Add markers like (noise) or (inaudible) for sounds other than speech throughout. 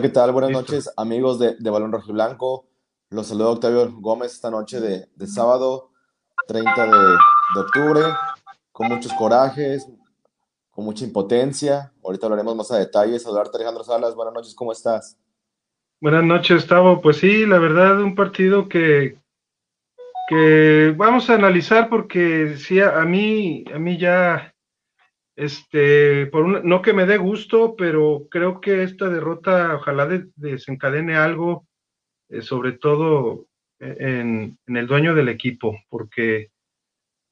Hola, ¿qué tal? Buenas noches, amigos de, de Balón Rojo y Blanco. Los saludo Octavio Gómez esta noche de, de sábado, 30 de, de, octubre, con muchos corajes, con mucha impotencia. Ahorita hablaremos más a detalle. Saludarte, Alejandro Salas. Buenas noches, ¿cómo estás? Buenas noches, Tavo. Pues sí, la verdad, un partido que, que vamos a analizar porque sí, a mí, a mí ya este, por no que me dé gusto, pero creo que esta derrota ojalá desencadene algo, eh, sobre todo en, el dueño del equipo, porque,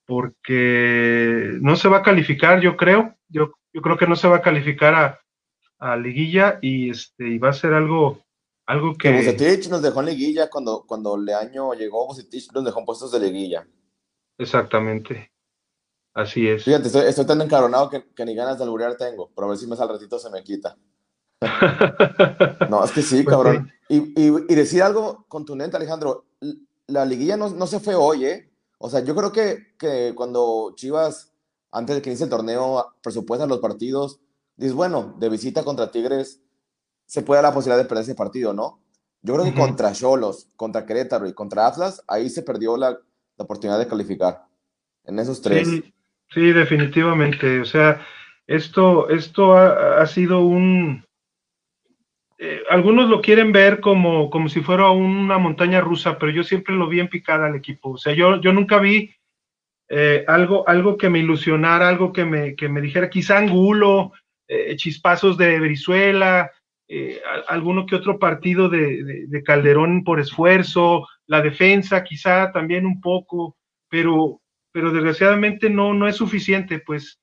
porque no se va a calificar, yo creo, yo, yo creo que no se va a calificar a, a liguilla y este y va a ser algo algo que, que nos dejó en liguilla cuando cuando Leaño llegó Bucetich nos dejó en puestos de liguilla. Exactamente Así es. Fíjate, estoy, tan encaronado que, ni ganas de alburear tengo, pero a ver si más al ratito se me quita. (laughs) no, es que sí, pues cabrón. Y, y, decir algo contundente, Alejandro, la liguilla no, no, se fue hoy, ¿eh? O sea, yo creo que, que cuando Chivas, antes de que inicie el torneo, presupuesta los partidos, dices, bueno, de visita contra Tigres, se puede dar la posibilidad de perder ese partido, ¿no? Yo creo que contra Cholos, contra Querétaro y contra Atlas, ahí se perdió la, la oportunidad de calificar. En esos tres. Sí, definitivamente. O sea, esto, esto ha, sido un... Eh, algunos lo quieren ver como, como si fuera una montaña rusa, pero yo siempre lo vi en picada al equipo. O sea, yo, yo nunca vi eh, algo, algo que me ilusionara, algo que me, que me dijera, quizá Angulo, eh, chispazos de Brizuela, alguno que otro partido de Calderón por esfuerzo, la defensa quizá también un poco, pero pero desgraciadamente no, no es suficiente, pues,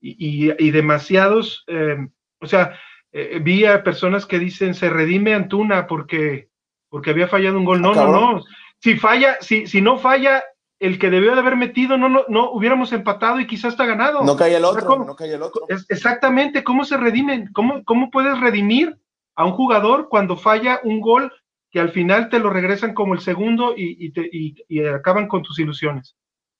y, y, demasiados, em, o sea, eh, vi a personas que dicen, se redime Antuna porque, porque había fallado un gol. No, ah, no, no. Si falla, si, si no falla el que debió de haber metido, no, no, no hubiéramos empatado y quizás está ganado. No cae el otro, no cae el otro. exactamente, ¿cómo se redimen? ¿Cómo, ¿Cómo puedes redimir a un jugador cuando falla un gol que al final te lo regresan como el segundo y, y, te, y acaban con tus ilusiones?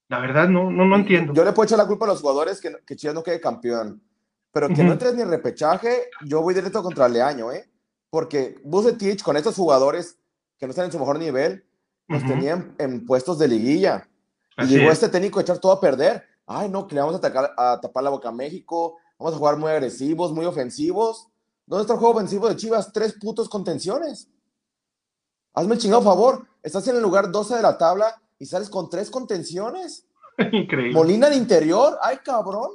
La verdad, no, no, no entiendo. Yo le puedo echar la culpa a los jugadores que, que Chivas no quede campeón. Pero que no entres ni repechaje, yo voy directo contra Leaño, ¿eh? Porque Bucetich, con estos jugadores que no están en su mejor nivel, nos tenían en puestos de liguilla. y llegó este técnico a echar todo a perder. Ay, no, que le vamos a, atacar, a tapar la boca a México. Vamos a jugar muy agresivos, muy ofensivos. ¿Dónde está el juego ofensivo de Chivas? Tres putos contenciones. Hazme el chingado favor. Estás en el lugar 12 de la tabla y sales con tres contenciones. (laughs) Increíble. Molina de interior, ay cabrón.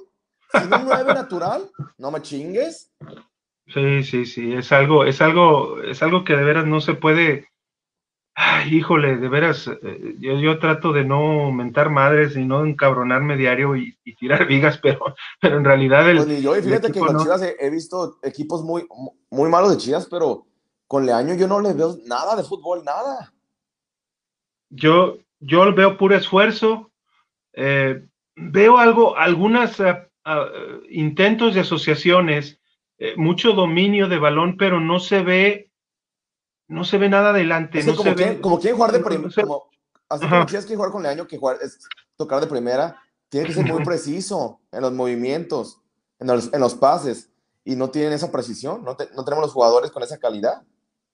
Sin un 9 natural, no me chingues. Sí, sí, sí, es algo, es algo, es algo que de veras no se puede. Ay, híjole, de veras, eh, yo, yo trato de no mentar madres y no encabronarme diario y, tirar vigas, (laughs) pero, pero en realidad el. Pues yo, fíjate que con Chivas he, visto equipos muy, muy malos de Chivas, pero con Leaño yo no le veo nada de fútbol, nada. Yo, yo veo puro esfuerzo, eh, veo algo, algunos eh, ah, intentos de asociaciones, eh, mucho dominio de balón, pero no se ve, no se ve nada adelante. como, se como quieren jugar de primera, como, así como quieres que jugar con Leaño, que jugar es tocar de primera, tiene que ser muy (laughs) preciso en los movimientos, en los, en los pases, y no tienen esa precisión, no, no tenemos los jugadores con esa calidad.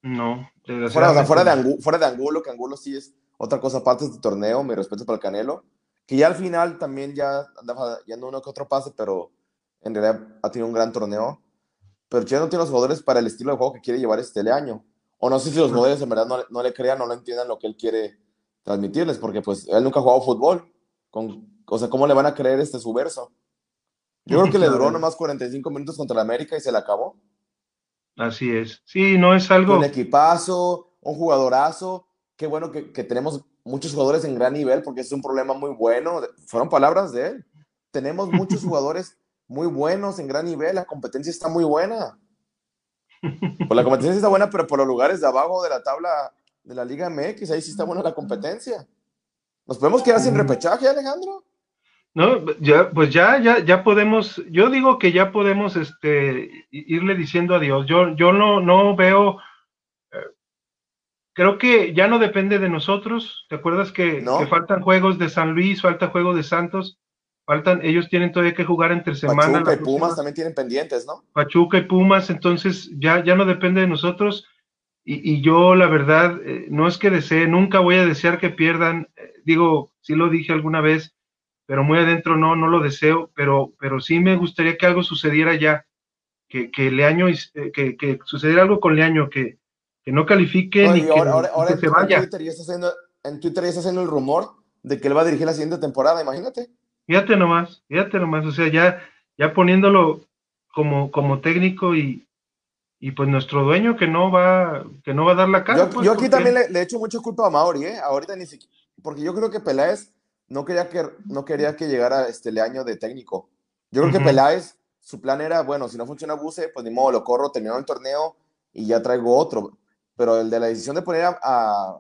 No, fuera, fuera, de Angulo, fuera de Angulo, que Angulo sí es otra cosa aparte de este torneo, mi respeto para el Canelo, que ya al final también ya andaba yendo uno que otro pase, pero en realidad ha tenido un gran torneo. Pero ya no tiene los jugadores para el estilo de juego que quiere llevar este año. O no sé si los jugadores en verdad no, le crean, no lo entiendan lo que él quiere transmitirles, porque pues él nunca ha jugado fútbol. Con, o sea, ¿cómo le van a creer este su verso? Yo creo que le (laughs) duró nomás 45 minutos contra el América y se le acabó. Así es. Sí, no es algo. Un equipazo, un jugadorazo, qué bueno que, tenemos muchos jugadores en gran nivel, porque es un problema muy bueno. Fueron palabras de él. Tenemos muchos (laughs) jugadores muy buenos en gran nivel, la competencia está muy buena. Pues la competencia está buena, pero por los lugares de abajo de la tabla de la Liga MX, ahí sí está buena la competencia. ¿Nos podemos quedar sin repechaje, Alejandro? No, ya, pues ya, ya, ya podemos, yo digo que ya podemos este, irle diciendo adiós. Yo, yo no, no veo creo que ya no depende de nosotros. ¿Te acuerdas que, faltan juegos de San Luis, falta juego de Santos faltan, ellos tienen todavía que jugar entre semana. Pachuca y Pumas también tienen pendientes, ¿no? Pachuca y Pumas, entonces ya, ya no depende de nosotros. Y, yo, la verdad, eh, no es que desee, nunca voy a desear que pierdan. Eh, digo, sí lo dije alguna vez, pero muy adentro no, no lo deseo, pero, pero sí me gustaría que algo sucediera ya, que, que Leaño, eh, que, que sucediera algo con Leaño, que, que no califique ni que, se vaya. En Twitter, ya está haciendo, en Twitter ya está haciendo el rumor de que él va a dirigir la siguiente temporada, imagínate. Fíjate nomás, fíjate nomás, o sea, ya, ya poniéndolo como, como técnico y, y pues nuestro dueño que no va, que no va a dar la cara. Yo, pues, aquí también le, le, echo mucha culpa a Mauri, ¿eh? Ahorita ni siquiera, porque yo creo que Peláez no quería que, no quería que llegara este año de técnico. Yo creo que Peláez, su plan era, bueno, si no funciona Buse, pues ni modo, lo corro, termino el torneo y ya traigo otro. Pero el de la decisión de poner a,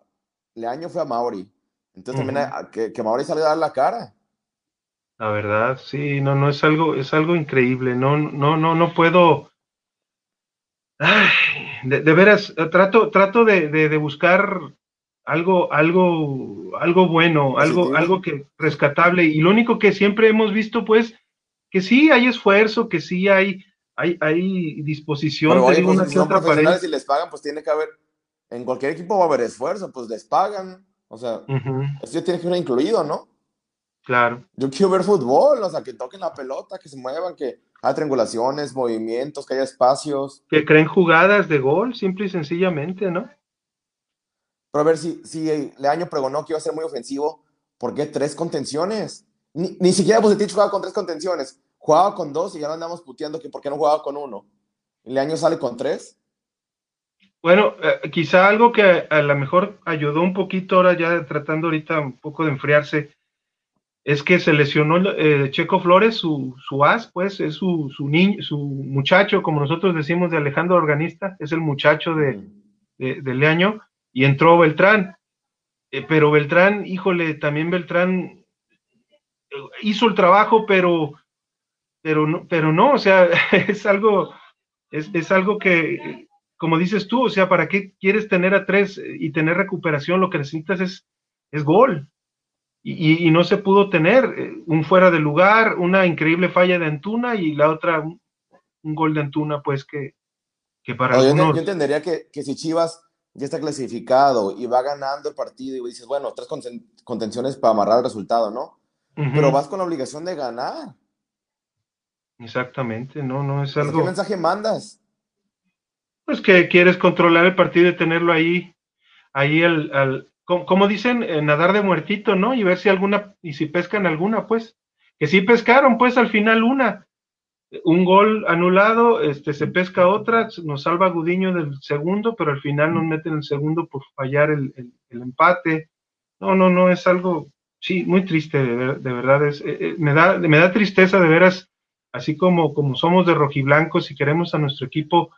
Leaño fue a Mauri. Entonces también que, que Mauri salga a dar la cara. La verdad, sí, no, no es algo, es algo increíble. No, no, no, no puedo. Ay, de, veras, trato, trato de, de, buscar algo, algo, algo bueno, algo, algo que rescatable. Y lo único que siempre hemos visto, pues, que sí hay esfuerzo, que sí hay, hay, hay disposición. Pero, oye, pues, si profesionales y les pagan, pues tiene que haber, en cualquier equipo va a haber esfuerzo, pues les pagan. O sea, eso tiene que ser incluido, ¿no? Claro. Yo quiero ver fútbol, o sea, que toquen la pelota, que se muevan, que haya triangulaciones, movimientos, que haya espacios. Que creen jugadas de gol, simple y sencillamente, ¿no? Pero a ver, si, si Leaño pregonó que iba a ser muy ofensivo, ¿por qué tres contenciones? Ni, ni siquiera Bucetich jugaba con tres contenciones. Jugaba con dos y ya lo andamos puteando que por qué no jugaba con uno. ¿Y Leaño sale con tres? Bueno, eh, quizá algo que a lo mejor ayudó un poquito ahora ya tratando ahorita un poco de enfriarse es que se lesionó eh, Checo Flores, su, su as, pues, es su, su niño, su muchacho, como nosotros decimos de Alejandro Organista, es el muchacho de, de, Leaño, y entró Beltrán. Eh, pero Beltrán, híjole, también Beltrán eh, hizo el trabajo, pero, pero no, pero no, o sea, (laughs) es algo, es, es algo que, como dices tú, o sea, ¿para qué quieres tener a tres y tener recuperación? Lo que necesitas es, es gol y, no se pudo tener eh, un fuera de lugar, una increíble falla de Antuna y la otra un, gol de Antuna, pues que, que para algunos... Yo entendería que, que, si Chivas ya está clasificado y va ganando el partido y dices, bueno, tres contenciones para amarrar el resultado, ¿no? Pero vas con la obligación de ganar. Exactamente, no, no es algo... ¿Qué mensaje mandas? Pues que quieres controlar el partido y tenerlo ahí, ahí al, como, dicen, eh, nadar de muertito, ¿no? Y ver si alguna, y si pescan alguna, pues. Que sí pescaron, pues al final una. Un gol anulado, este, se pesca otra, nos salva Gudiño del segundo, pero al final nos meten el segundo por fallar el, empate. No, no, no, es algo, sí, muy triste, de, verdad. Es, eh, eh, me, da, me da tristeza de veras, así como, como somos de rojiblancos y queremos a nuestro equipo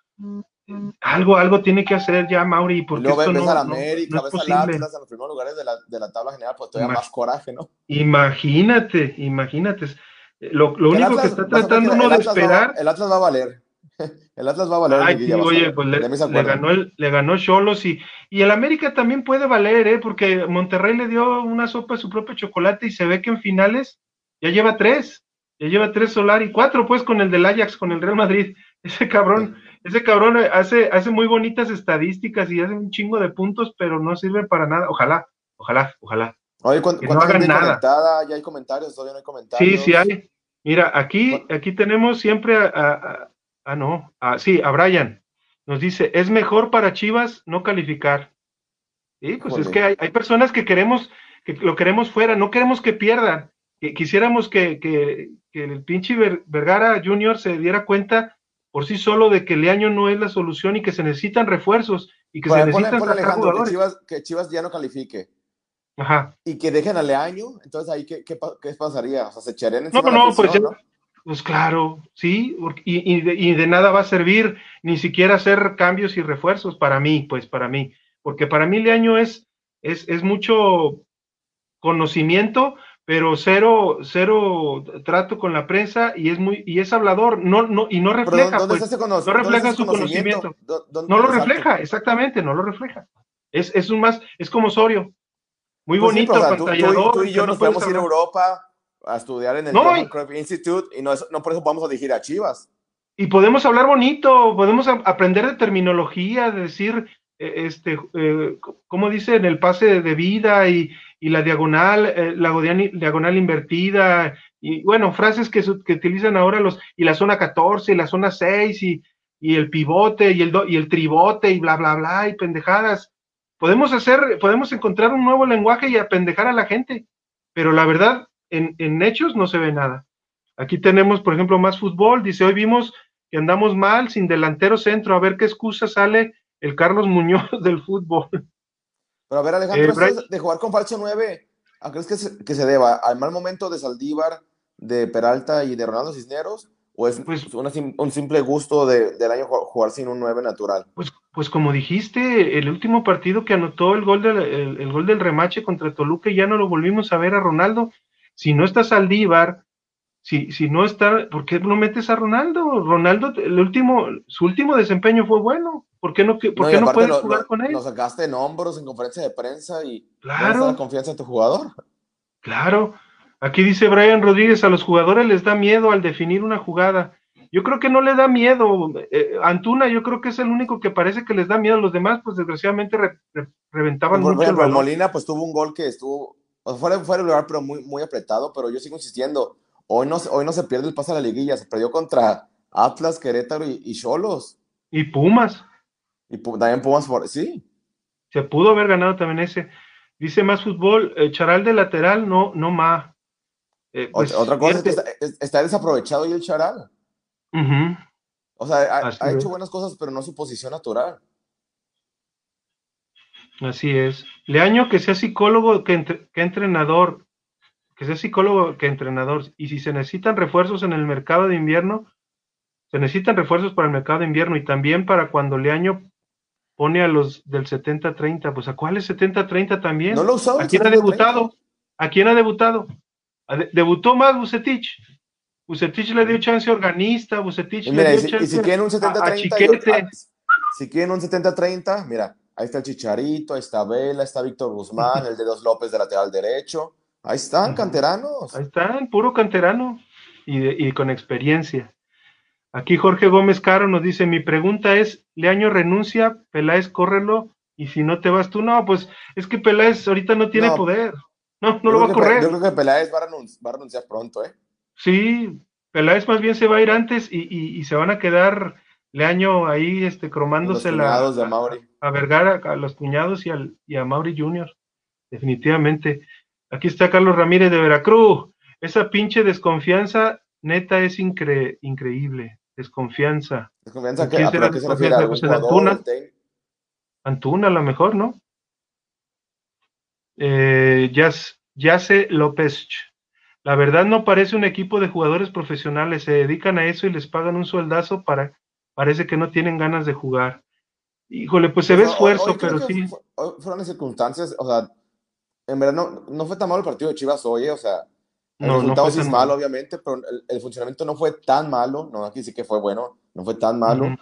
algo, algo tiene que hacer ya Mauri, porque no, esto ves no, a la América, no, ves al Atlas en los primeros lugares de la, de la tabla general, pues todavía más coraje, ¿no? Imagínate, imagínate. Lo, lo único que está tratando uno de esperar. el Atlas va a valer. (laughs) El Atlas va a valer. Ay, sí, oye, pues le, le, ganó el, le ganó Cholos y, y el América también puede valer, ¿eh? Porque Monterrey le dio una sopa de su propio chocolate y se ve que en finales ya lleva tres. Ya lleva tres Solar y cuatro, pues, con el del Ajax, con el Real Madrid. (laughs) Ese cabrón. Ese cabrón hace, hace muy bonitas estadísticas y hace un chingo de puntos, pero no sirve para nada. Ojalá, ojalá, ojalá. Oye, cuando, no hagan nada. ¿Ya hay comentarios? ¿Todavía no hay comentarios? Sí, sí hay. Mira, aquí, aquí tenemos siempre a, a, no, a, sí, a Brian. Nos dice, es mejor para Chivas no calificar. Sí, pues es que hay, hay, personas que queremos, que lo queremos fuera, no queremos que pierdan. Quisiéramos que, que, que el pinche Vergara Junior se diera cuenta por sí solo de que Leaño no es la solución y que se necesitan refuerzos y que se necesitan jugadores. Que Chivas, ya no califique. Ajá. Y que dejen a Leaño, entonces ahí qué, qué, pasaría? O sea, se echarían encima No, no, pues, pues claro, sí, y, y, de, y, de, nada va a servir ni siquiera hacer cambios y refuerzos para mí, pues para mí, porque para mí Leaño es, es, es mucho conocimiento, pero cero, cero trato con la prensa y es muy, y es hablador, no, no, y no refleja, pues, no refleja su conocimiento. no lo refleja, exactamente, no lo refleja. Es, es un más, es como Osorio. Muy pues bonito, sí, tú, y yo nos podemos ir a Europa, a estudiar en el no, Institute y no, no por eso vamos a dirigir a Chivas. Y podemos hablar bonito, podemos aprender de terminología, de decir, este, eh, ¿cómo dice? En el pase de vida y, y la diagonal, eh, la diagonal invertida, y bueno, frases que, que, utilizan ahora los, y la zona 14, y la zona 6, y, y el pivote, y el, y el tribote, y bla, bla, bla, y pendejadas. Podemos hacer, podemos encontrar un nuevo lenguaje y apendejar a la gente, pero la verdad, en, en hechos no se ve nada. Aquí tenemos, por ejemplo, más fútbol. Dice, hoy vimos que andamos mal, sin delantero centro, a ver qué excusa sale el Carlos Muñoz (laughs) del fútbol. Pero a ver, Alejandro, eh, de jugar con falso 9, ¿a crees que se, que se deba al mal momento de Saldívar, de Peralta y de Ronaldo Cisneros? ¿O es pues, un simple gusto de, del año jugar sin un 9 natural? Pues, pues como dijiste, el último partido que anotó el gol, del, el, gol del remache contra Toluca, ya no lo volvimos a ver a Ronaldo. Si no está Saldívar, si, si no está, ¿por qué no metes a Ronaldo? Ronaldo, el último, su último desempeño fue bueno. ¿Por qué no, por no, no puedes jugar con él? Lo sacaste en hombros en conferencia de prensa y claro. la confianza en tu jugador. Claro. Aquí dice Brian Rodríguez, a los jugadores les da miedo al definir una jugada. Yo creo que no le da miedo. Eh, Antuna, yo creo que es el único que parece que les da miedo. Los demás, pues desgraciadamente reventaban por, mucho. Ejemplo, Molina, pues tuvo un gol que estuvo, fuera, fuera lugar, pero muy, muy apretado. Pero yo sigo insistiendo. Hoy no, hoy no se pierde el paso a la liguilla, se perdió contra Atlas, Querétaro y Cholos. Y Pumas. Y también Pumas, por, sí. Se pudo haber ganado también ese. Dice más fútbol, eh, Charal de lateral, no, no más. Eh, pues, otra, cosa es que está, desaprovechado y el Charal. O sea, ha, hecho buenas cosas, pero no su posición natural. Así es. Leaño que sea psicólogo que, que entrenador, que sea psicólogo que entrenador. Y si se necesitan refuerzos en el mercado de invierno, se necesitan refuerzos para el mercado de invierno y también para cuando Leaño pone a los del 70-30, pues a cuáles 70-30 también. No lo usó. ¿A quién ha debutado? ¿A quién ha debutado? debutó más Bucetich. Bucetich le dio chance organista, Bucetich le dio chance y si quieren un 70-30, si quieren un 70-30, mira, ahí está el Chicharito, ahí está Vela, está Víctor Guzmán, (laughs) el de dos López de lateral derecho. Ahí están, canteranos. Ahí están, puro canterano y, y con experiencia. Aquí Jorge Gómez Caro nos dice, mi pregunta es, Leaño renuncia, Peláez córrelo, y si no te vas tú, no, pues es que Peláez ahorita no tiene poder, no, no lo va a correr. Yo creo que Peláez va a, renunciar, pronto, ¿eh? Sí, Peláez más bien se va a ir antes y, se van a quedar Leaño ahí este, cromándose la, a, a, Vergara, a los cuñados y, al, y a Mauri Junior, definitivamente. Aquí está Carlos Ramírez de Veracruz. Esa pinche desconfianza neta es increíble desconfianza. ¿Desconfianza que, ¿a qué se refiere? Pues Antuna. Antuna, a lo mejor, ¿no? Eh, Yace López. La verdad no parece un equipo de jugadores profesionales, se dedican a eso y les pagan un sueldazo para, parece que no tienen ganas de jugar. Híjole, pues se ve esfuerzo, pero sí. fueron las circunstancias, o sea, en verdad no, no fue tan malo el partido de Chivas hoy, o sea, el no, resultado sí es malo, obviamente, pero el, funcionamiento no fue tan malo. No, aquí sí que fue bueno, no fue tan malo.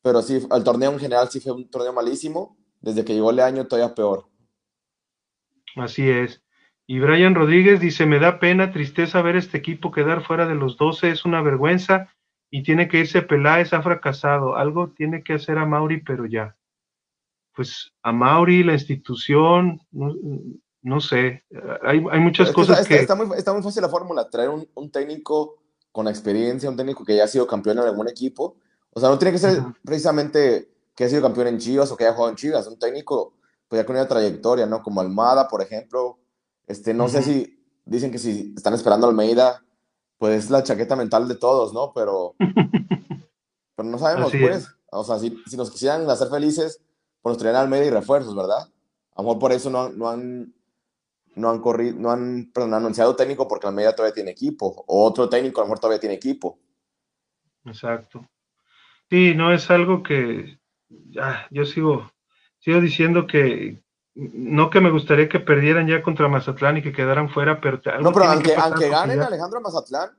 Pero sí, el torneo en general sí fue un torneo malísimo. Desde que llegó el año, todavía peor. Así es. Y Brian Rodríguez dice: Me da pena, tristeza ver este equipo quedar fuera de los 12, es una vergüenza. Y tiene que irse Peláez, ha fracasado. Algo tiene que hacer a Mauri, pero ya. Pues a Mauri, la institución, no sé, hay, muchas cosas que... Está, muy, fácil la fórmula, traer un, técnico con experiencia, un técnico que ya ha sido campeón en algún equipo. O sea, no tiene que ser precisamente que haya sido campeón en Chivas o que haya jugado en Chivas, un técnico pues ya con una trayectoria, ¿no? Como Almada, por ejemplo. Este, no sé si dicen que si están esperando a Almeida, pues es la chaqueta mental de todos, ¿no? Pero, (laughs) pero no sabemos, pues. O sea, si, si, nos quisieran hacer felices, pues nos traerían Almeida y refuerzos, ¿verdad? A lo mejor por eso no, no han no han corrido, no han anunciado técnico porque Almeida todavía tiene equipo, o otro técnico a lo mejor todavía tiene equipo. Exacto. Sí, no es algo que ya, yo sigo, sigo diciendo que no que me gustaría que perdieran ya contra Mazatlán y que quedaran fuera, pero no, pero aunque, aunque ganen Alejandro Mazatlán,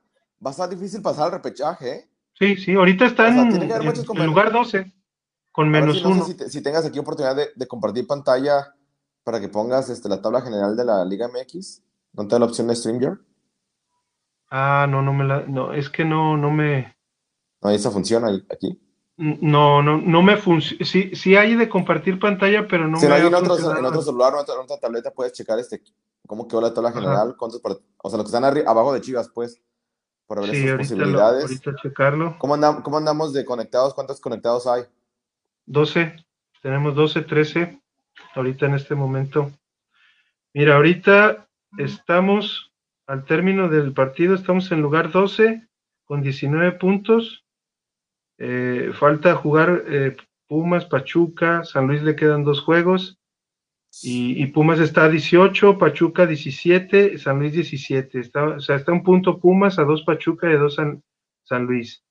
va a estar difícil pasar el repechaje. ¿eh? Sí, sí, ahorita está en, lugar 12, con menos uno. si, tengas aquí oportunidad de, de compartir pantalla para que pongas este, la tabla general de la Liga MX? ¿No te da la opción de StreamYard? Ah, no, no me la, no, es que no, no me. No, esa funciona aquí. No, no, no me funciona. Sí, sí hay de compartir pantalla, pero no si me hay en otro, en otro celular o en otra tableta puedes checar este, cómo quedó la tabla general, cuántos, o sea, los que están abajo de Chivas, pues, por ver sí, posibilidades. ahorita checarlo. ¿Cómo, andamos, ¿Cómo andamos de conectados? ¿Cuántos conectados hay? 12, tenemos 12, 13, ahorita en este momento. Mira, ahorita estamos al término del partido, estamos en lugar 12 con 19 puntos. Eh, falta jugar eh, Pumas, Pachuca, San Luis le quedan dos juegos. Y, Pumas está a 18, Pachuca 17, San Luis 17. Está, o sea, está un punto Pumas, a dos Pachuca y a dos San, San Luis.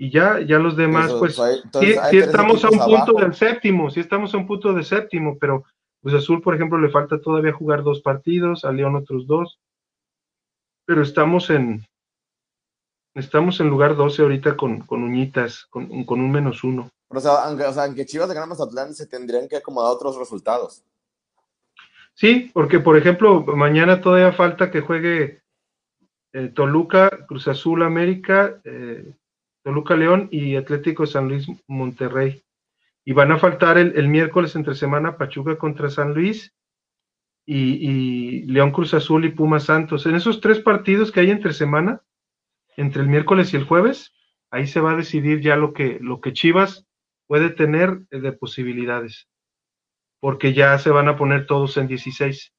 Y ya, ya los demás, pues, sí, estamos a un punto del séptimo, sí estamos a un punto de séptimo, pero pues Azul, por ejemplo, le falta todavía jugar dos partidos, a León otros dos pero estamos en estamos en lugar 12 ahorita con, con uñitas, con, un menos uno. o, sea, aunque, o sea, aunque Chivas de Gran Mazatlán se tendrían que acomodar otros resultados. Sí, porque por ejemplo, mañana todavía falta que juegue eh, Toluca, Cruz Azul América, eh, Toluca León y Atlético San Luis Monterrey. Y van a faltar el, el miércoles entre semana Pachuca contra San Luis y, León Cruz Azul y Puma Santos. En esos tres partidos que hay entre semana, entre el miércoles y el jueves, ahí se va a decidir ya lo que, lo que Chivas puede tener de posibilidades, porque ya se van a poner todos en 16.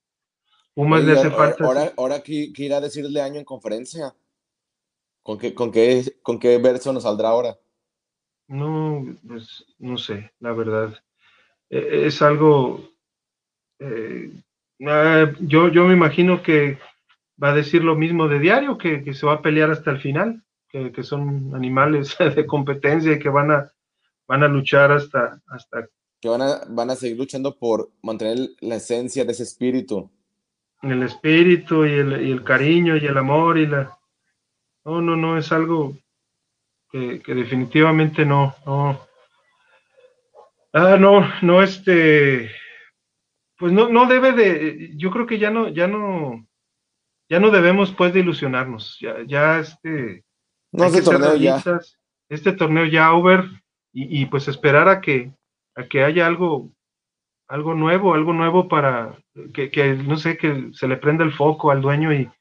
Pumas le hace falta. Ahora, ahora ¿qué, irá a decirle año en conferencia? ¿Con qué, con, qué, ¿Con qué verso nos saldrá ahora? No, pues no sé, la verdad. E, es algo eh, Ah, yo, yo me imagino que va a decir lo mismo de diario, que, se va a pelear hasta el final, que, son animales (laughs) de competencia y que van a, van a luchar hasta, hasta... Que van a, van a seguir luchando por mantener la esencia de ese espíritu. El espíritu y el, y el cariño y el amor y la... No, no, no, es algo que, que definitivamente no, no. Ah, no, no, este, pues no, no debe de, yo creo que ya no, ya no, ya no debemos pues de ilusionarnos, ya, ya este, no, este torneo ya. este torneo ya over y, pues esperar a que, a que haya algo, algo nuevo, algo nuevo para que, que no sé, que se le prenda el foco al dueño y,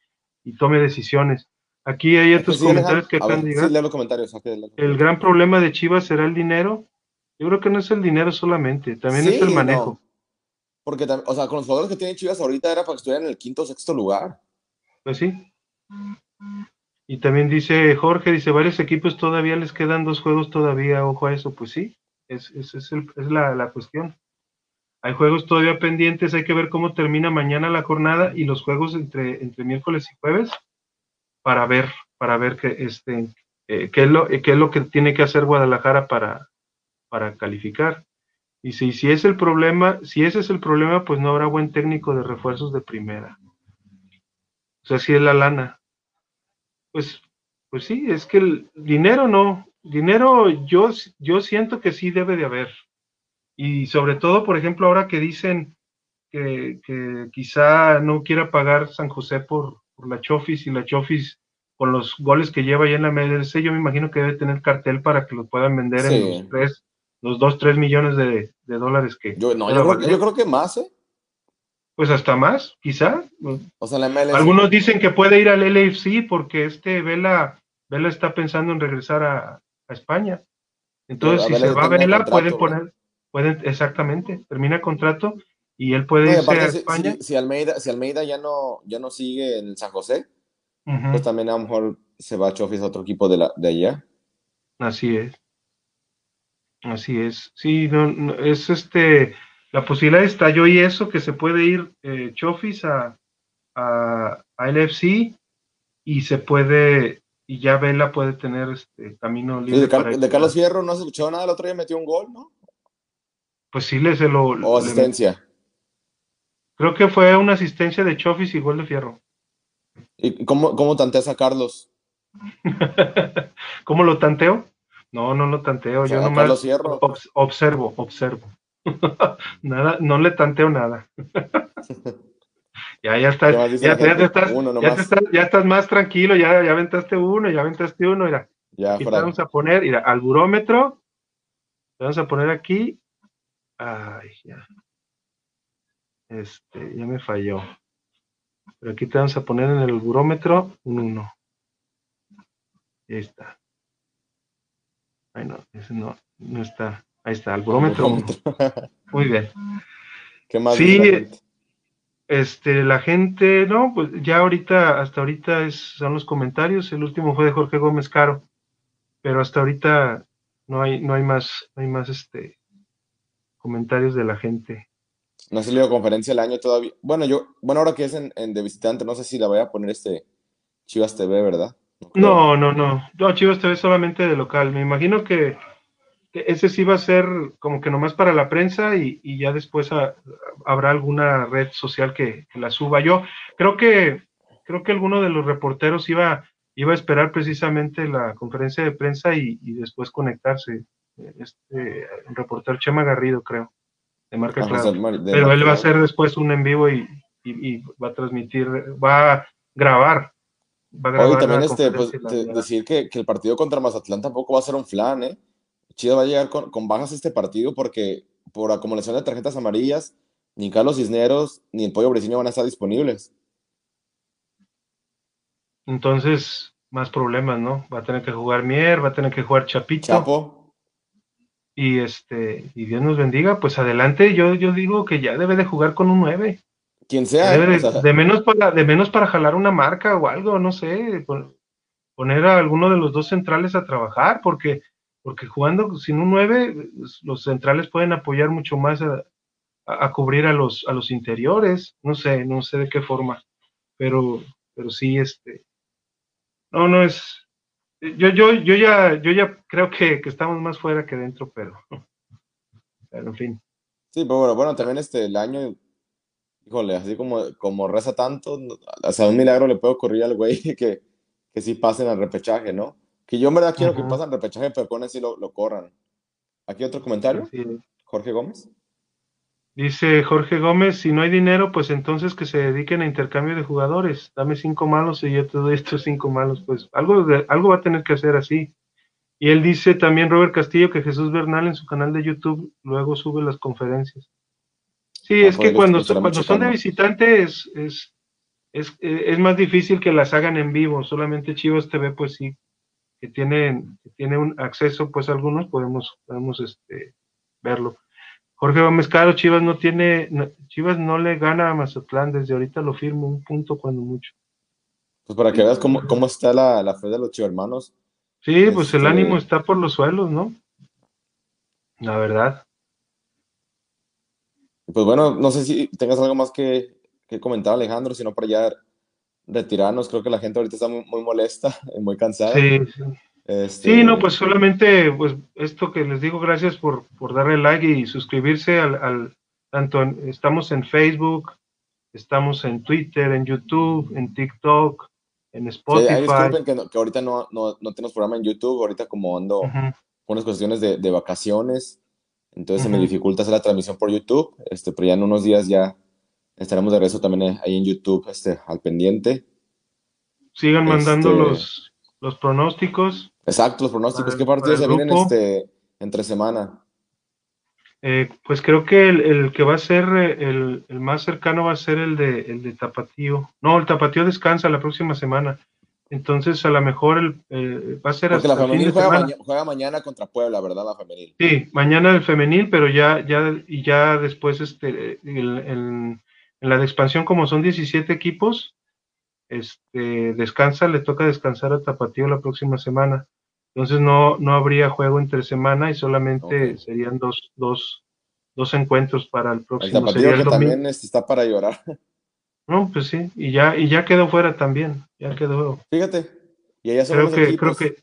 tome decisiones. Aquí hay otros comentarios que acaban de llegar. los comentarios. El gran problema de Chivas será el dinero. Yo creo que no es el dinero solamente, también es el manejo. Porque, o sea, con los jugadores que tienen Chivas ahorita era para que estuvieran en el quinto o sexto lugar. Pues sí. Y también dice Jorge, dice, varios equipos todavía les quedan dos juegos todavía, ojo a eso. Pues sí, es, es, es, la, la, cuestión. Hay juegos todavía pendientes, hay que ver cómo termina mañana la jornada y los juegos entre, entre miércoles y jueves para ver, para ver que, este, eh, qué, es lo, qué es lo que tiene que hacer Guadalajara para, para calificar. Y si, si es el problema, si ese es el problema, pues no habrá buen técnico de refuerzos de primera. O sea, si es la lana. Pues, pues sí, es que el dinero no. Dinero yo, yo siento que sí debe de haber. Y sobre todo, por ejemplo, ahora que dicen que, que quizá no quiera pagar San José por, por la Chofis y la Chofis con los goles que lleva ya en la MLS, yo me imagino que debe tener cartel para que lo puedan vender en los tres los 2, 3 millones de, dólares que... Yo, no, yo creo, que más, ¿eh? Pues hasta más, quizá. O sea, la MLS... Algunos dicen que puede ir al LFC porque este Vela, Vela está pensando en regresar a, España. Entonces, si se va a Vela, pueden poner, pueden, exactamente, termina contrato y él puede irse a España. Si, Almeida, si Almeida ya no, ya no sigue en San José, pues también a lo mejor se va a Chofis a otro equipo de, la, de allá. Así es. Así es, sí, no, es este, la posibilidad está yo y eso, que se puede ir eh, Chofis a, a, LFC y se puede, y ya Vela puede tener este camino libre. de, Carlos Fierro no se escuchó nada, el otro día metió un gol, ¿no? Pues sí, le se lo... O asistencia. Creo que fue una asistencia de Chofis y gol de Fierro. ¿Y cómo, cómo tanteas a Carlos? (laughs) ¿Cómo lo tanteo? No, no lo tanteo, yo nomás observo, observo. (laughs) nada, no le tanteo nada. (laughs) Ya, ya estás, ya, ya, estás, ya, estás, más tranquilo, ya, ya aventaste uno, ya aventaste uno, mira. Ya, aquí vamos a poner, mira, al burómetro, vamos a poner aquí, ay, ya. Este, ya me falló. Pero aquí te vamos a poner en el burómetro un 1. Ahí está. Ay, no, ese no, no está. Ahí está, el burómetro. (laughs) Muy bien. ¿Qué más? Sí, este, la gente, no, pues ya ahorita, hasta ahorita es, son los comentarios. El último fue de Jorge Gómez Caro, pero hasta ahorita no hay, no hay más, no hay más este comentarios de la gente. No ha salido conferencia el año todavía. Bueno, yo, bueno, ahora que es en, de visitante, no sé si la voy a poner este Chivas TV, ¿verdad? No, no, no. No, Chivas TV solamente de local. Me imagino que, ese sí va a ser como que nomás para la prensa y, ya después habrá alguna red social que, la suba. Yo creo que creo que alguno de los reporteros iba, iba a esperar precisamente la conferencia de prensa y, después conectarse. Este, reportero Chema Garrido, creo de marca Pero él va a hacer después un en vivo y, va a transmitir, va a grabar. Va a grabar también este, pues, decir que, el partido contra Mazatlán tampoco va a ser un flan, ¿eh? Chido va a llegar con, bajas este partido porque por acumulación de tarjetas amarillas, ni Carlos Cisneros ni el Pollo Briceño van a estar disponibles. Entonces, más problemas, ¿no? Va a tener que jugar Mier, va a tener que jugar Chapito. Chapo y este y Dios nos bendiga, pues adelante, yo, yo digo que ya debe de jugar con un 9. Quien sea, de, menos para, de menos para jalar una marca o algo, no sé, poner a alguno de los dos centrales a trabajar, porque, porque jugando sin un 9, los centrales pueden apoyar mucho más a, a, cubrir a los, a los interiores, no sé, no sé de qué forma, pero, pero sí, este, no, no es, yo, yo, yo ya, yo ya creo que, estamos más fuera que dentro, pero, (laughs) pero en fin. Sí, pero bueno, bueno, también este, el año, híjole, así como, como reza tanto, hasta un milagro le puede ocurrir al güey (laughs) que, que sí pasen al repechaje, ¿no? Que yo en verdad quiero que pasen al repechaje, pero con así lo, lo corran. ¿Aquí otro comentario? Jorge Gómez. Dice Jorge Gómez, si no hay dinero, pues entonces que se dediquen a intercambio de jugadores. Dame cinco malos y yo te doy estos cinco malos. Pues algo, algo va a tener que hacer así. Y él dice también, Robert Castillo, que Jesús Bernal en su canal de YouTube luego sube las conferencias. Sí, ah, es que cuando, cuando son de visitantes es, es, es, más difícil que las hagan en vivo. Solamente Chivas TV, pues sí, que tienen, que tiene un acceso, pues algunos podemos, podemos este, verlo. Jorge Gómez Caro, Chivas no tiene, Chivas no le gana a Mazatlán, desde ahorita lo firmo, un punto cuando mucho. Pues para que veas cómo, cómo está la, la fe de los hermanos. Sí, pues el este, ánimo está por los suelos, ¿no? La verdad. Pues bueno, no sé si tengas algo más que, que comentar, Alejandro, sino para ya retirarnos. Creo que la gente ahorita está muy, muy molesta, muy cansada. Sí, sí. Este, sí, no, pues solamente, pues esto que les digo, gracias por, por darle like y suscribirse al, al tanto estamos en Facebook, estamos en Twitter, en YouTube, en TikTok, en Spotify. Sí, disculpen que, que ahorita no, no, no, tenemos programa en YouTube, ahorita como ando con unas cuestiones de, de vacaciones, entonces se me dificulta hacer la transmisión por YouTube, este, pero ya en unos días ya estaremos de regreso también ahí en YouTube, este, al pendiente. Sigan mandando este, los, los pronósticos. Exacto, los pronósticos. ¿Qué partidos se vienen este, entre semana? Eh, pues creo que el, que va a ser el, más cercano va a ser el de, el de Tapatío. No, el Tapatío descansa la próxima semana. Entonces, a lo mejor el, va a ser Porque la femenil juega, mañana contra Puebla, ¿verdad? La femenil. Sí, mañana el femenil, pero ya, ya, y ya después, este, en la de expansión, como son 17 equipos, este, descansa, le toca descansar a Tapatío la próxima semana. Entonces no, no habría juego entre semana y solamente serían dos, dos, dos encuentros para el próximo. El Tapatío que también está para llorar. (laughs) No, pues sí, y ya, y ya quedó fuera también, ya quedó. Fíjate, y allá creo que, creo que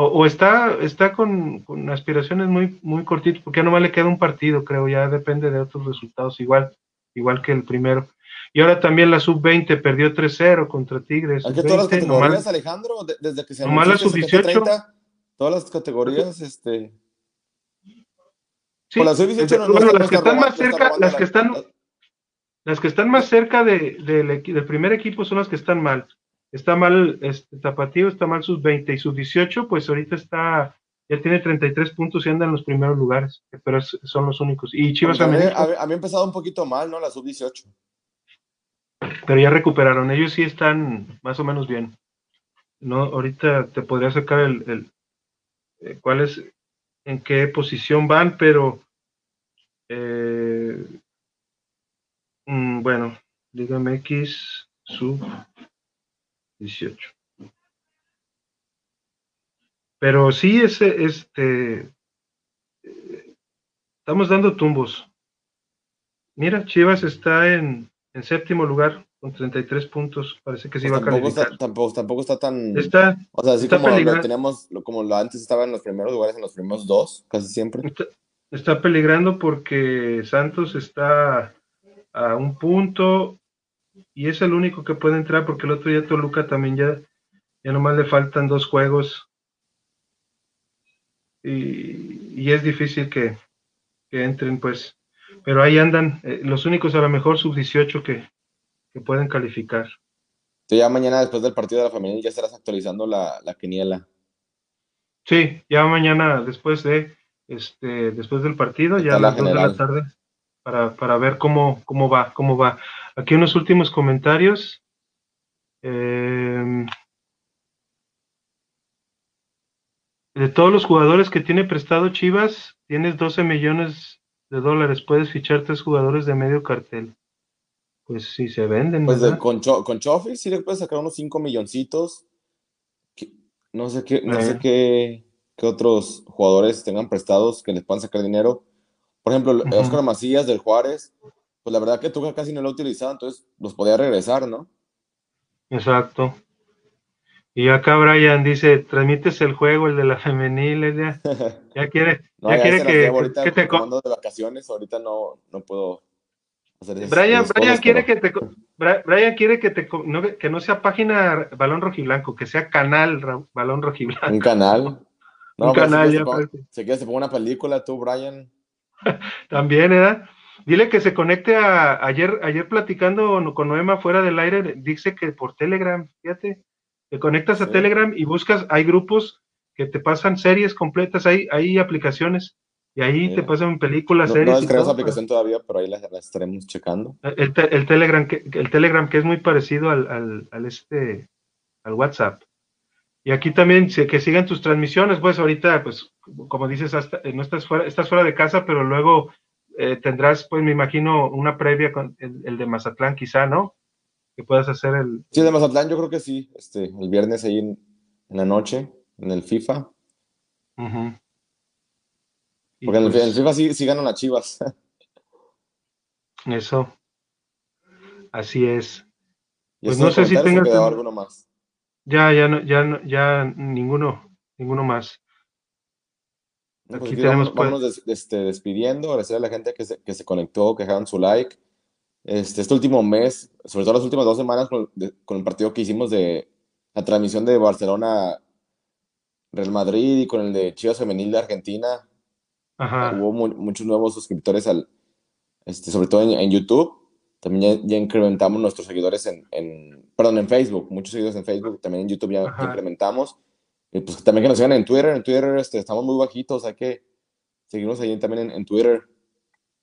o, está, está con, con, aspiraciones muy, muy cortitas, porque ya nomás le queda un partido, creo, ya depende de otros resultados, igual, igual que el primero. Y ahora también la sub-20 perdió 3-0 contra Tigres. Aquí todas las categorías, Alejandro, desde que se anunció la sub-18. todas las categorías, este... Sí, las, sub-18 no, bueno, las que están más cerca, las que están... las que están más cerca de, del primer equipo son las que están mal. Está mal este, Tapatío, está mal sus 20 y sus 18, pues ahorita está, ya tiene 33 puntos y anda en los primeros lugares, pero son los únicos. Y Chivas también había empezado un poquito mal, ¿no? La sub 18. Pero ya recuperaron, ellos sí están más o menos bien. No, ahorita te podría sacar el, eh, cuál es, en qué posición van, pero eh, mm, bueno, dígame X sub 18. Pero sí, ese, este, estamos dando tumbos. Mira, Chivas está en, en séptimo lugar con 33 puntos. Parece que sí pues va a calificar. tampoco, tampoco está tan. Está, o sea, así como lo teníamos, como lo antes estaba en los primeros lugares, en los primeros dos, casi siempre. Está, peligrando porque Santos está a un punto y es el único que puede entrar porque el otro día Toluca también ya, ya nomás le faltan dos juegos. Y, y es difícil que, que entren, pues. Pero ahí andan, eh, los únicos a lo mejor sub 18 que, que pueden calificar. ya mañana después del partido de la femenil ya estarás actualizando la, la quiniela. Sí, ya mañana después de este después del partido, ya a las 2 de la tarde, para, para ver cómo, cómo va, cómo va. Aquí unos últimos comentarios. Em, de todos los jugadores que tiene prestado Chivas, tienes 12 millones de dólares, puedes fichar tres jugadores de medio cartel. Pues sí, se venden. Pues con, con Chofi sí le puedes sacar unos 5 milloncitos. no sé qué, no sé eh. qué, qué, otros jugadores tengan prestados que les puedan sacar dinero. Por ejemplo, Oscar Macías del Juárez, pues la verdad que Tuca casi no lo ha utilizado, entonces los podía regresar, ¿no? Exacto. Y acá Brian dice, transmites el juego, el de la femenil, (laughs) ya, ya quiere, ya, quiere que, que, te... de vacaciones, ahorita no, no puedo Brian, Brian quiere que te Brian quiere que te no, que no sea página balón rojiblanco, que sea canal balón rojiblanco. Un canal. (laughs) un canal, ya Se quiere se ponga una película tú, Brian. (laughs) También, ¿eh? Dile que se conecte a ayer, ayer platicando con Noema fuera del aire, dice que por Telegram, fíjate, te conectas a Telegram y buscas, hay grupos que te pasan series completas, hay, hay aplicaciones y ahí te pasan películas, series. No descargas esa aplicación todavía, pero ahí la, estaremos checando. El, el, Telegram, que, el Telegram que es muy parecido al, al, al, este, al WhatsApp. Y aquí también que sigan tus transmisiones, pues ahorita, pues, como dices, hasta, eh, no estás fuera, estás fuera de casa, pero luego eh, tendrás, pues, me imagino, una previa con el, de Mazatlán, quizá, ¿no? Que puedas hacer el. Sí, de Mazatlán, yo creo que sí. Este, el viernes ahí en, la noche, en el FIFA. Ajá. Porque en, el, pues FIFA sí, ganan las Chivas. Eso. Así es. Pues no sé si tengas alguno más. Ya, ya, no, ya, ya ninguno, ninguno más. Pues aquí tenemos pues este, despidiendo, agradecer a la gente que se, que se conectó, que dejaron su like. Este, este último mes, sobre todo las últimas dos semanas con, con el partido que hicimos de la transmisión de Barcelona Real Madrid y con el de Chivas Femenil de Argentina, Hubo muchos nuevos suscriptores, al, este, sobre todo en, YouTube. También ya, incrementamos nuestros seguidores en, en, perdón, en Facebook, muchos seguidores en Facebook, también en YouTube ya, incrementamos. Y pues también que nos sigan en Twitter, en Twitter este, estamos muy bajitos, hay que seguirnos ahí también en, Twitter.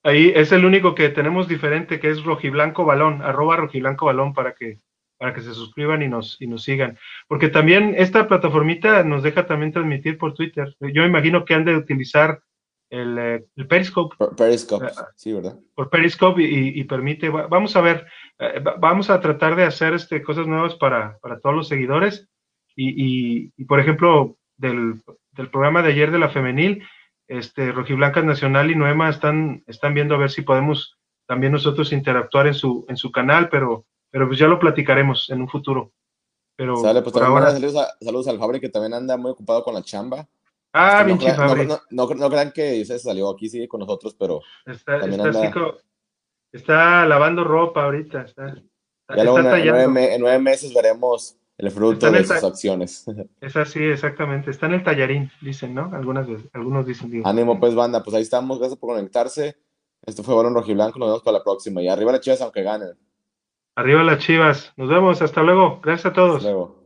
Ahí es el único que tenemos diferente, que es Rojiblanco Balón, arroba Rojiblanco Balón para que, para que se suscriban y nos, y nos sigan. Porque también esta plataformita nos deja también transmitir por Twitter. Yo imagino que han de utilizar el, eh, el Periscope. Periscope, eh, sí, ¿verdad? Por Periscope y, permite, vamos a ver, eh, vamos a tratar de hacer este, cosas nuevas para, para todos los seguidores. Y, y, por ejemplo, del, del, programa de ayer de la femenil, este, Rojiblancas Nacional y Noema están, están viendo a ver si podemos también nosotros interactuar en su, en su canal, pero, pero pues ya lo platicaremos en un futuro. Pero Sale, pues ahora... saludos, saludos al Fabre que también anda muy ocupado con la chamba. Ah, bien no, no, no, crean que se salió aquí, sigue con nosotros, pero. Está, está, lavando ropa ahorita. Está, ya en, nueve, meses veremos el fruto de sus acciones. (laughs) Es así, exactamente. Está en el tallarín, dicen, ¿no? Algunas veces, algunos dicen. Ánimo, pues, banda, pues ahí estamos. Gracias por conectarse. Esto fue Balón Rojiblanco. Nos vemos para la próxima. Y arriba las chivas, aunque ganen. Arriba las chivas. Nos vemos. Hasta luego. Gracias a todos. Hasta luego.